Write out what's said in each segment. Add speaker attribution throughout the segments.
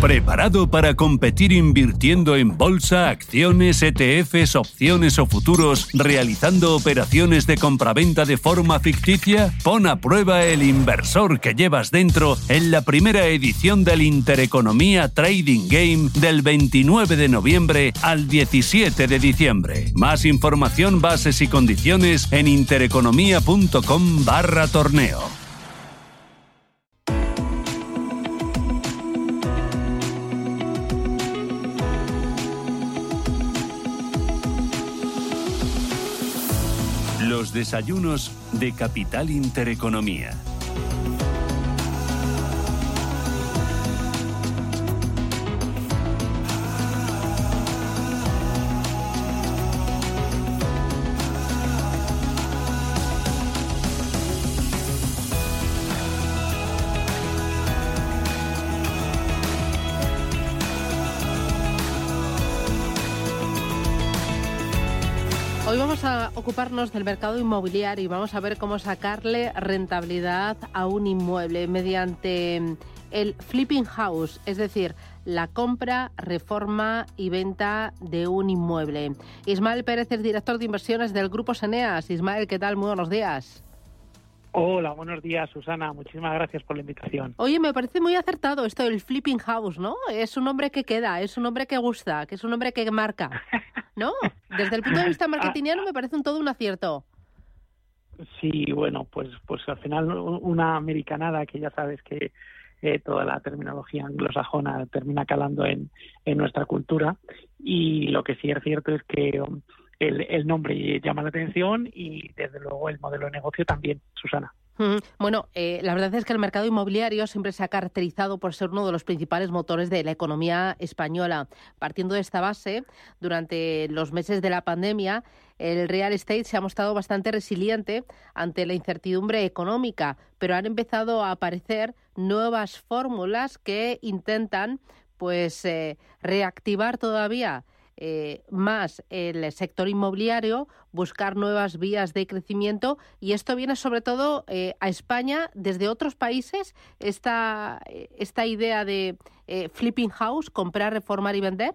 Speaker 1: ¿Preparado para competir invirtiendo en bolsa, acciones, ETFs, opciones o futuros, realizando operaciones de compraventa de forma ficticia? Pon a prueba el inversor que llevas dentro en la primera edición del Intereconomía Trading Game del 29 de noviembre al 17 de diciembre. Más información, bases y condiciones en intereconomía.com barra torneo. Los desayunos de Capital Intereconomía.
Speaker 2: Hoy vamos a ocuparnos del mercado inmobiliario y vamos a ver cómo sacarle rentabilidad a un inmueble mediante el flipping house, es decir, la compra, reforma y venta de un inmueble. Ismael Pérez es director de inversiones del Grupo Seneas. Ismael, ¿qué tal? Muy buenos días.
Speaker 3: Hola, buenos días, Susana. Muchísimas gracias por la invitación.
Speaker 2: Oye, me parece muy acertado esto del flipping house, ¿no? Es un nombre que queda, es un nombre que gusta, que es un nombre que marca, ¿no? Desde el punto de vista marketingiano me parece un todo un acierto.
Speaker 3: Sí, bueno, pues, pues al final una americanada que ya sabes que eh, toda la terminología anglosajona termina calando en, en nuestra cultura y lo que sí es cierto es que um, el, el nombre llama la atención y desde luego el modelo de negocio también, Susana.
Speaker 2: Bueno, eh, la verdad es que el mercado inmobiliario siempre se ha caracterizado por ser uno de los principales motores de la economía española. Partiendo de esta base, durante los meses de la pandemia, el real estate se ha mostrado bastante resiliente ante la incertidumbre económica, pero han empezado a aparecer nuevas fórmulas que intentan pues eh, reactivar todavía eh, más el sector inmobiliario, buscar nuevas vías de crecimiento. Y esto viene sobre todo eh, a España. Desde otros países, esta, eh, esta idea de eh, flipping house, comprar, reformar y vender.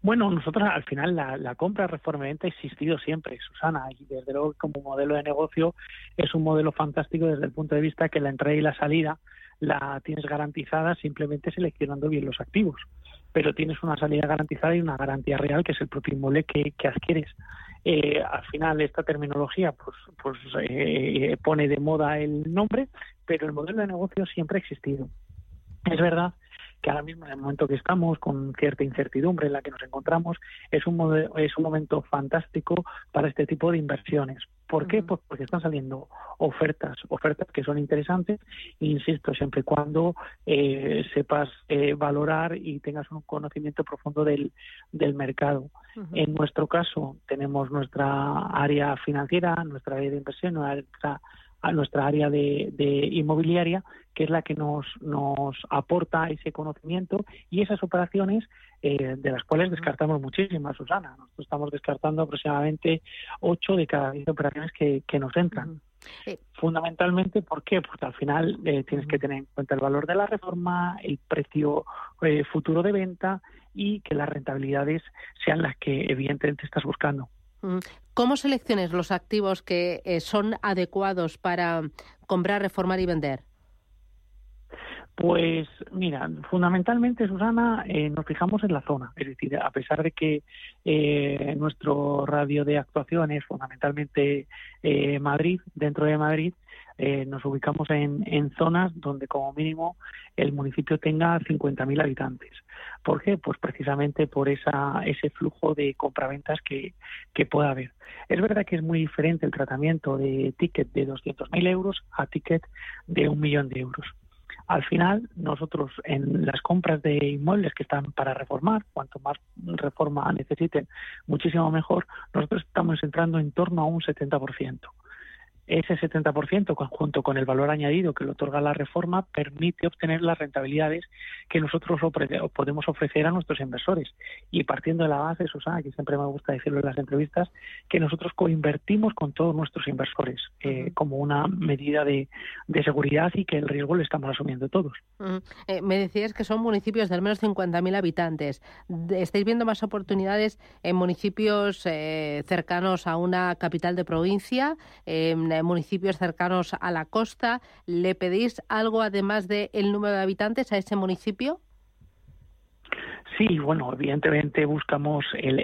Speaker 3: Bueno, nosotros al final la, compra, reforma y venta ha existido siempre, Susana, y desde luego como modelo de negocio es un modelo fantástico desde el punto de vista que la entrada y la salida la tienes garantizada simplemente seleccionando bien los activos, pero tienes una salida garantizada y una garantía real que es el propio inmueble que, adquieres. Eh, al final esta terminología pues, pues eh, pone de moda el nombre, pero el modelo de negocio siempre ha existido. Es verdad que ahora mismo en el momento que estamos con cierta incertidumbre en la que nos encontramos es un mode- es un momento fantástico para este tipo de inversiones. ¿Por qué? Pues porque están saliendo ofertas, ofertas que son interesantes, insisto, siempre y cuando eh, sepas eh, valorar y tengas un conocimiento profundo del, del mercado. En nuestro caso, tenemos nuestra área financiera, nuestra área de inversión, nuestra, a nuestra área de, de inmobiliaria, que es la que nos, nos aporta ese conocimiento y esas operaciones eh, de las cuales descartamos muchísimas, Susana. Nosotros estamos descartando aproximadamente 8 de cada 10 operaciones que, que nos entran.
Speaker 2: Eh,
Speaker 3: Fundamentalmente, ¿por qué? Porque al final eh, tienes que tener en cuenta el valor de la reforma, el precio eh, futuro de venta y que las rentabilidades sean las que evidentemente estás buscando.
Speaker 2: ¿Cómo selecciones los activos que eh, son adecuados para comprar, reformar y vender?
Speaker 3: Pues mira, fundamentalmente, Susana, eh, nos fijamos en la zona. Es decir, a pesar de que eh, nuestro radio de actuación es fundamentalmente eh, Madrid, dentro de Madrid, eh, nos ubicamos en, en zonas donde como mínimo el municipio tenga 50.000 habitantes. ¿Por qué? Pues precisamente por esa, ese flujo de compraventas que, que pueda haber. Es verdad que es muy diferente el tratamiento de ticket de 200.000 euros a ticket de un millón de euros. Al final, nosotros en las compras de inmuebles que están para reformar, cuanto más reforma necesiten, muchísimo mejor, nosotros estamos entrando en torno a un 70%. Ese 70% junto con el valor añadido que le otorga la reforma permite obtener las rentabilidades que nosotros podemos ofrecer a nuestros inversores. Y partiendo de la base, Susana, que siempre me gusta decirlo en las entrevistas, que nosotros coinvertimos con todos nuestros inversores eh, como una medida de, seguridad y que el riesgo lo estamos asumiendo todos.
Speaker 2: Eh, me decías que son municipios de al menos 50.000 habitantes. ¿Estáis viendo más oportunidades en municipios eh, cercanos a una capital de provincia? Municipios cercanos a la costa. ¿Le pedís algo además del el número de habitantes a ese municipio?
Speaker 3: Sí, bueno, evidentemente buscamos, el,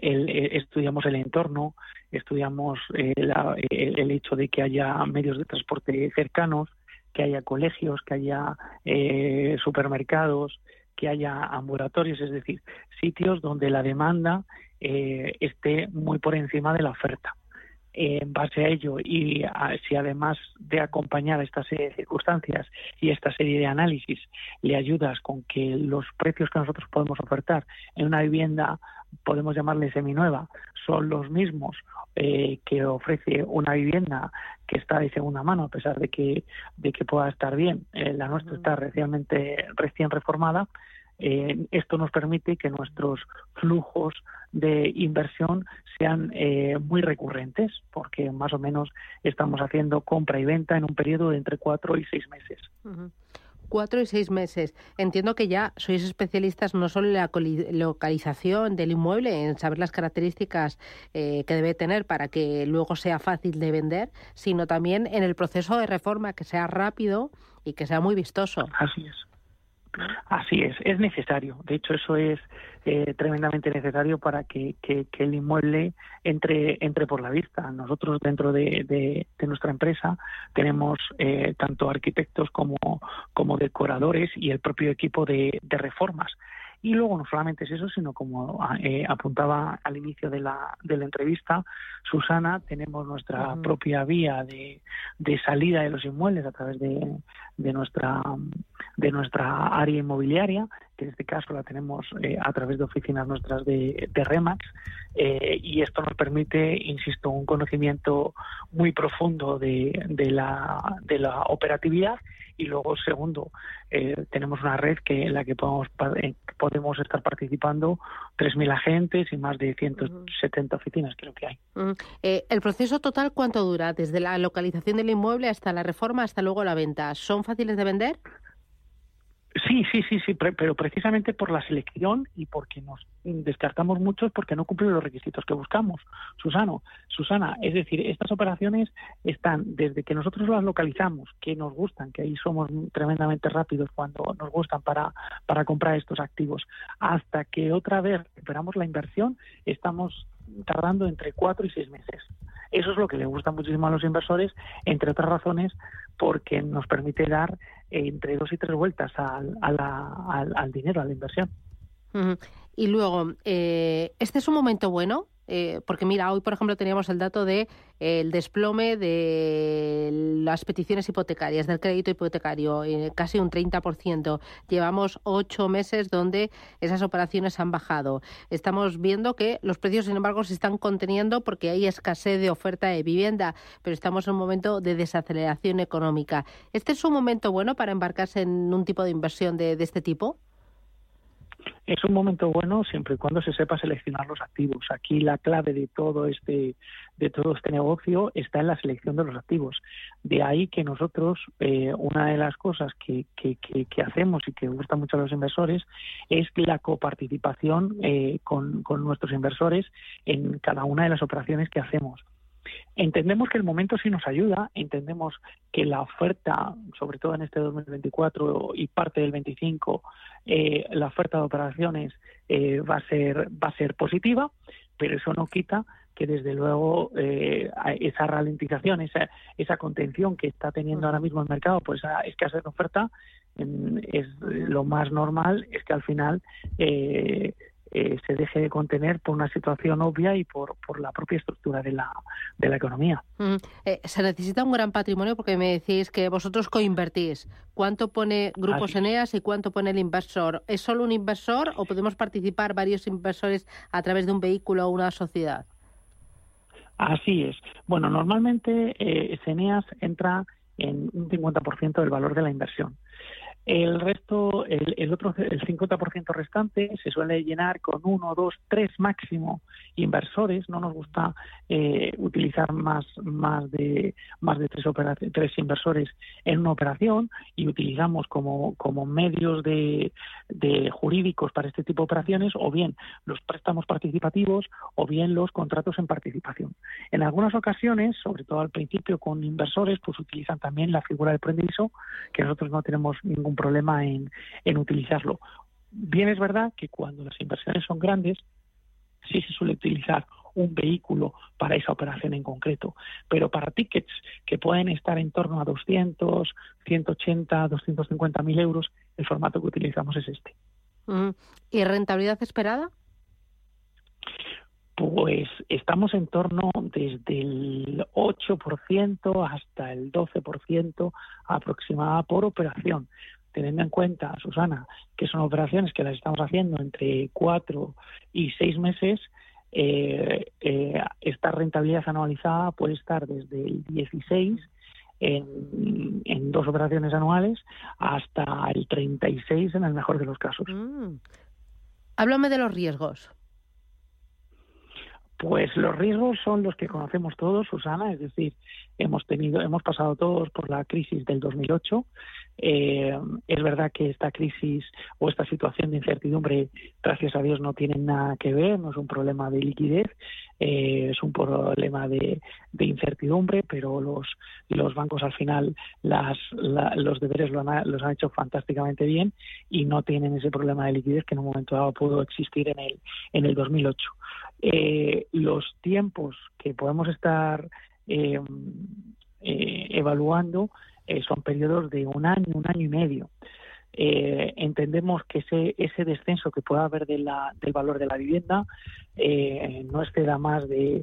Speaker 3: estudiamos el entorno, estudiamos eh, el, hecho de que haya medios de transporte cercanos, que haya colegios, que haya eh, supermercados, que haya ambulatorios, es decir, sitios donde la demanda eh, esté muy por encima de la oferta en base a ello y si además de acompañar esta serie de circunstancias y esta serie de análisis le ayudas con que los precios que nosotros podemos ofertar en una vivienda podemos llamarle seminueva son los mismos eh, que ofrece una vivienda que está de segunda mano a pesar de que de que pueda estar bien. Eh, la nuestra está recientemente recién reformada eh, esto nos permite que nuestros flujos de inversión sean eh, muy recurrentes, porque más o menos estamos haciendo compra y venta en un periodo de entre cuatro y seis meses.
Speaker 2: Cuatro y seis meses. Entiendo que ya sois especialistas no solo en la localización del inmueble, en saber las características eh, que debe tener para que luego sea fácil de vender, sino también en el proceso de reforma, que sea rápido y que sea muy vistoso.
Speaker 3: Así es. Así es, es necesario. De hecho, eso es eh, tremendamente necesario para que, el inmueble entre, entre por la vista. Nosotros dentro de, nuestra empresa tenemos eh, tanto arquitectos como, decoradores y el propio equipo de reformas. Y luego no solamente es eso, sino como eh, apuntaba al inicio de la, de la entrevista, Susana, tenemos nuestra propia vía de, de, salida de los inmuebles a través de, de, nuestra, de nuestra área inmobiliaria, que en este caso la tenemos eh, a través de oficinas nuestras de, de Remax, eh, y esto nos permite, insisto, un conocimiento muy profundo de, de, la, de la operatividad y luego segundo eh, tenemos una red que en la que podemos podemos estar participando 3.000 agentes y más de 170 oficinas creo que hay.
Speaker 2: Eh, el proceso total cuánto dura desde la localización del inmueble hasta la reforma hasta luego la venta son fáciles de vender
Speaker 3: Sí, sí, sí, sí, pero precisamente por la selección y porque nos descartamos muchos porque no cumplen los requisitos que buscamos. Susano, Susana, es decir, estas operaciones están desde que nosotros las localizamos, que nos gustan, que ahí somos tremendamente rápidos cuando nos gustan para, para comprar estos activos, hasta que otra vez recuperamos la inversión, estamos tardando entre cuatro y seis meses. Eso es lo que le gusta muchísimo a los inversores, entre otras razones, porque nos permite dar entre dos y tres vueltas al, al, dinero, a la inversión.
Speaker 2: Y luego, eh, ¿este es un momento bueno? Eh, porque mira, hoy por ejemplo teníamos el dato de eh, el desplome de las peticiones hipotecarias, del crédito hipotecario, eh, casi un 30%. Llevamos ocho meses donde esas operaciones han bajado. Estamos viendo que los precios, sin embargo, se están conteniendo porque hay escasez de oferta de vivienda, pero estamos en un momento de desaceleración económica. ¿Este es un momento bueno para embarcarse en un tipo de inversión de este tipo?
Speaker 3: Es un momento bueno siempre y cuando se sepa seleccionar los activos. Aquí la clave de todo este de todo este negocio está en la selección de los activos. De ahí que nosotros eh, una de las cosas que, que, que, hacemos y que gusta mucho a los inversores es la coparticipación eh, con, con nuestros inversores en cada una de las operaciones que hacemos. Entendemos que el momento sí nos ayuda, entendemos que la oferta, sobre todo en este 2024 y parte del 25, eh, la oferta de operaciones eh, va a ser va a ser positiva, pero eso no quita que desde luego eh, esa ralentización, esa, esa contención que está teniendo ahora mismo el mercado, pues esa escasez de oferta, mm, es lo más normal es que al final eh, eh, se deje de contener por una situación obvia y por, por la propia estructura de la, de la economía.
Speaker 2: Mm, eh, se necesita un gran patrimonio porque me decís que vosotros coinvertís. ¿Cuánto pone Grupos Eneas y cuánto pone el inversor? ¿Es solo un inversor o podemos participar varios inversores a través de un vehículo o una sociedad?
Speaker 3: Así es. Bueno, normalmente eh, Ceneas entra en un 50% del valor de la inversión. El resto, el, otro, el 50% restante se suele llenar con uno, dos, tres máximo inversores. No nos gusta eh, utilizar más, más de más de tres, tres inversores en una operación y utilizamos como, como medios de, de jurídicos para este tipo de operaciones o bien los préstamos participativos o bien los contratos en participación. En algunas ocasiones, sobre todo al principio con inversores, pues utilizan también la figura del prendizo, que nosotros no tenemos ningún problema en, en utilizarlo. Bien es verdad que cuando las inversiones son grandes, sí se suele utilizar un vehículo para esa operación en concreto. Pero para tickets que pueden estar en torno a 200, 180, 250 mil euros, el formato que utilizamos es este.
Speaker 2: Mm. ¿Y rentabilidad esperada?
Speaker 3: Pues estamos en torno desde el 8% hasta el 12% aproximada por operación teniendo en cuenta, Susana, que son operaciones que las estamos haciendo entre cuatro y seis meses, eh, eh, esta rentabilidad anualizada puede estar desde el 16 en, dos operaciones anuales hasta el 36 en el mejor de los casos. Mm.
Speaker 2: Háblame de los riesgos.
Speaker 3: Pues los riesgos son los que conocemos todos, Susana, es decir, hemos tenido, hemos pasado todos por la crisis del 2008. Eh, es verdad que esta crisis o esta situación de incertidumbre, gracias a Dios, no tiene nada que ver, no es un problema de liquidez, eh, es un problema de, incertidumbre, pero los, los bancos al final las, los deberes lo han, los han hecho fantásticamente bien y no tienen ese problema de liquidez que en un momento dado pudo existir en el, en el 2008. Eh, los tiempos que podemos estar eh, eh, evaluando son periodos de un año, un año y medio. Entendemos que ese, ese descenso que pueda haber de la, del valor de la vivienda no exceda más de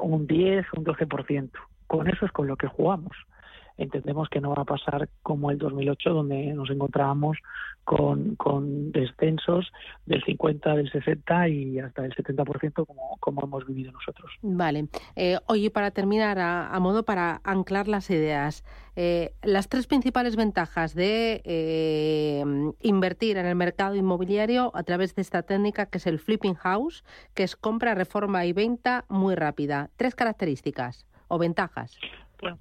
Speaker 3: un 10, un 12%. Con eso es con lo que jugamos entendemos que no va a pasar como el 2008, donde nos encontrábamos con, con descensos del 50, del 60 y hasta el 70% como, como hemos vivido nosotros.
Speaker 2: Vale. Eh, oye, para terminar, a, modo para anclar las ideas, eh, las tres principales ventajas de eh, invertir en el mercado inmobiliario a través de esta técnica que es el flipping house, que es compra, reforma y venta muy rápida. Tres características o ventajas.
Speaker 3: Bueno,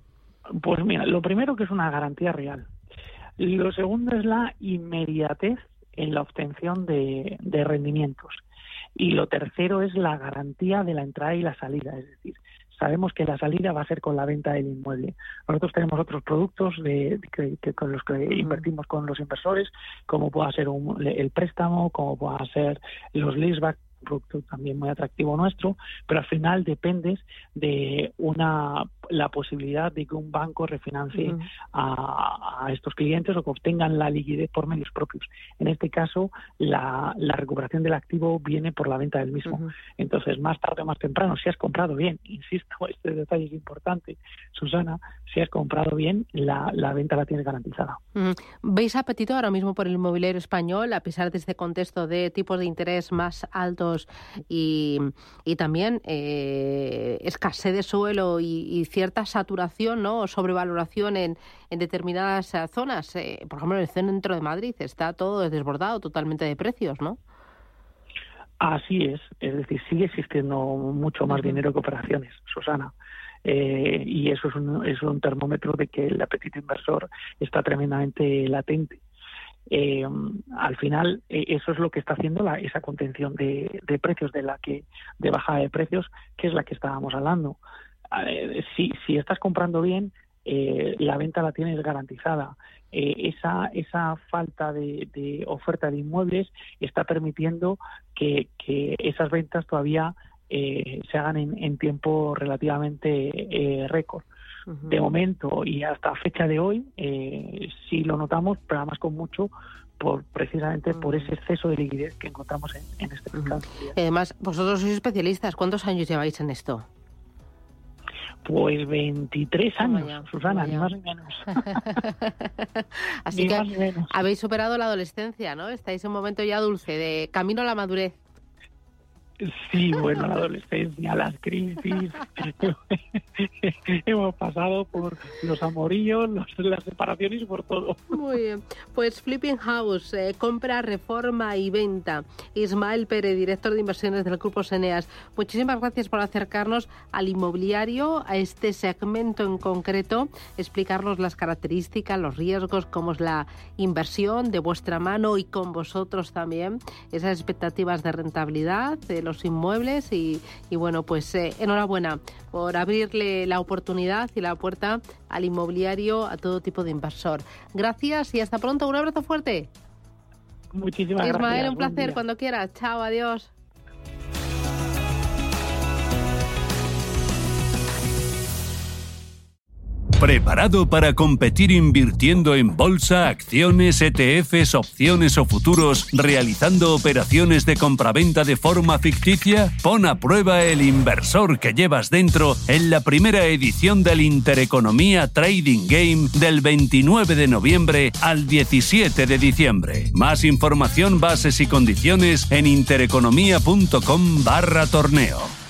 Speaker 3: pues mira, lo primero que es una garantía real. Lo segundo es la inmediatez en la obtención de, rendimientos. Y lo tercero es la garantía de la entrada y la salida, es decir, sabemos que la salida va a ser con la venta del inmueble. Nosotros tenemos otros productos de, que, con los que invertimos con los inversores, como pueda ser el préstamo, como pueda ser los leaseback, producto también muy atractivo nuestro, pero al final dependes de una la posibilidad de que un banco refinancie a, estos clientes o que obtengan la liquidez por medios propios. En este caso, la, recuperación del activo viene por la venta del mismo. Entonces, más tarde o más temprano, si has comprado bien, insisto, este detalle es importante, Susana, si has comprado bien, la, venta la tienes garantizada.
Speaker 2: ¿Veis apetito ahora mismo por el inmobiliario español, a pesar de este contexto de tipos de interés más altos y, también eh, escasez de suelo y, cierta saturación ¿no? o sobrevaloración en, en determinadas eh, zonas? Eh, por ejemplo, en el centro de Madrid está todo desbordado totalmente de precios, ¿no?
Speaker 3: Así es, es decir, sigue existiendo mucho más dinero que operaciones, Susana. Eh, y eso es un, es un termómetro de que el apetito inversor está tremendamente latente. Eh, al final eh, eso es lo que está haciendo la, esa contención de, precios de la que de bajada de precios que es la que estábamos hablando si, si estás comprando bien la venta la tienes garantizada esa esa falta de, oferta de inmuebles está permitiendo que, que esas ventas todavía eh, se hagan en, tiempo relativamente eh, récord. De momento y hasta fecha de hoy eh, sí lo notamos, pero además con mucho por precisamente por ese exceso de liquidez que encontramos en, este mercado.
Speaker 2: Además, vosotros sois especialistas. ¿Cuántos años lleváis en esto?
Speaker 3: Pues 23 años, Susana, ni más ni menos.
Speaker 2: Así que habéis superado la adolescencia, ¿no? Estáis en un momento ya dulce, de camino a la madurez.
Speaker 3: Sí, bueno, la adolescencia, las crisis. Hemos pasado por los amorillos, las separaciones por todo.
Speaker 2: Muy bien. Pues Flipping House, eh, compra, reforma y venta. Ismael Pérez, director de inversiones del Grupo Seneas. Muchísimas gracias por acercarnos al inmobiliario, a este segmento en concreto, explicarnos las características, los riesgos, cómo es la inversión de vuestra mano y con vosotros también, esas expectativas de rentabilidad los inmuebles y, bueno, pues eh, enhorabuena por abrirle la oportunidad y la puerta al inmobiliario a todo tipo de inversor. Gracias y hasta pronto. Un abrazo fuerte.
Speaker 3: Muchísimas gracias.
Speaker 2: Ismael, un placer. Cuando quieras. Chao, adiós.
Speaker 1: ¿Preparado para competir invirtiendo en bolsa, acciones, ETFs, opciones o futuros, realizando operaciones de compraventa de forma ficticia? Pon a prueba el inversor que llevas dentro en la primera edición del Intereconomía Trading Game del 29 de noviembre al 17 de diciembre. Más información, bases y condiciones en intereconomía.com barra torneo.